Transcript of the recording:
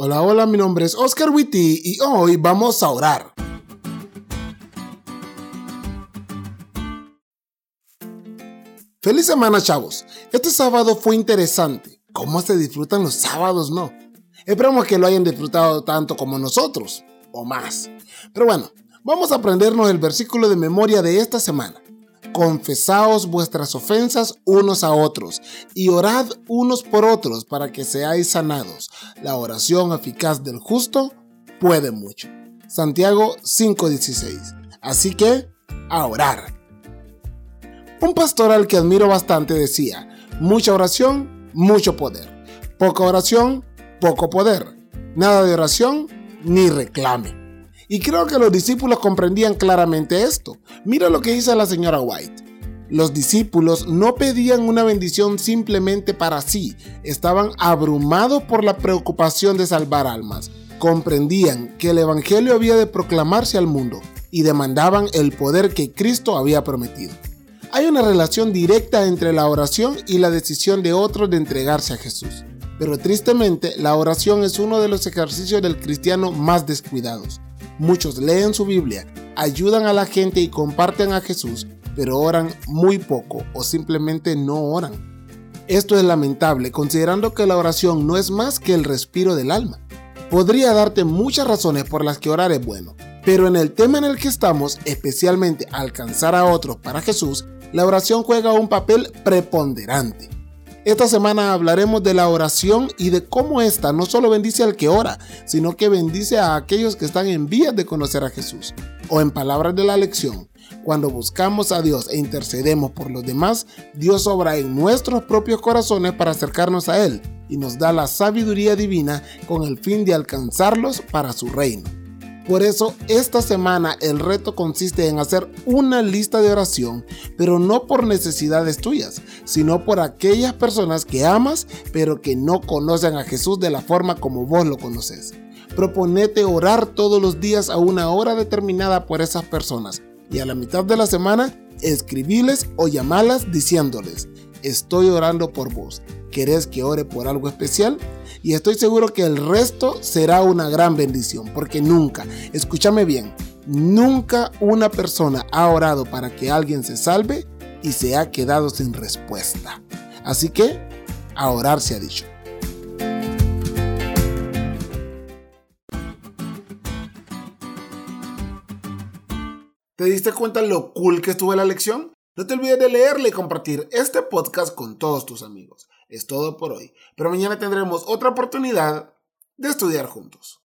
Hola, hola, mi nombre es Oscar Witty y hoy vamos a orar. Feliz semana, chavos. Este sábado fue interesante. ¿Cómo se disfrutan los sábados, no? Esperamos que lo hayan disfrutado tanto como nosotros, o más. Pero bueno, vamos a aprendernos el versículo de memoria de esta semana confesaos vuestras ofensas unos a otros y orad unos por otros para que seáis sanados. La oración eficaz del justo puede mucho. Santiago 5:16. Así que, a orar. Un pastor al que admiro bastante decía, mucha oración, mucho poder. Poca oración, poco poder. Nada de oración, ni reclame. Y creo que los discípulos comprendían claramente esto. Mira lo que dice la señora White. Los discípulos no pedían una bendición simplemente para sí, estaban abrumados por la preocupación de salvar almas. Comprendían que el Evangelio había de proclamarse al mundo y demandaban el poder que Cristo había prometido. Hay una relación directa entre la oración y la decisión de otros de entregarse a Jesús. Pero tristemente, la oración es uno de los ejercicios del cristiano más descuidados. Muchos leen su Biblia, ayudan a la gente y comparten a Jesús, pero oran muy poco o simplemente no oran. Esto es lamentable considerando que la oración no es más que el respiro del alma. Podría darte muchas razones por las que orar es bueno, pero en el tema en el que estamos, especialmente alcanzar a otros para Jesús, la oración juega un papel preponderante. Esta semana hablaremos de la oración y de cómo esta no solo bendice al que ora, sino que bendice a aquellos que están en vías de conocer a Jesús. O en palabras de la lección, cuando buscamos a Dios e intercedemos por los demás, Dios obra en nuestros propios corazones para acercarnos a Él y nos da la sabiduría divina con el fin de alcanzarlos para su reino. Por eso, esta semana el reto consiste en hacer una lista de oración, pero no por necesidades tuyas, sino por aquellas personas que amas, pero que no conocen a Jesús de la forma como vos lo conoces. Proponete orar todos los días a una hora determinada por esas personas y a la mitad de la semana escribiles o llamalas diciéndoles, estoy orando por vos. ¿Querés que ore por algo especial? y estoy seguro que el resto será una gran bendición, porque nunca, escúchame bien, nunca una persona ha orado para que alguien se salve y se ha quedado sin respuesta. Así que, a orar se ha dicho. ¿Te diste cuenta lo cool que estuvo la lección? No te olvides de leerle y compartir este podcast con todos tus amigos. Es todo por hoy, pero mañana tendremos otra oportunidad de estudiar juntos.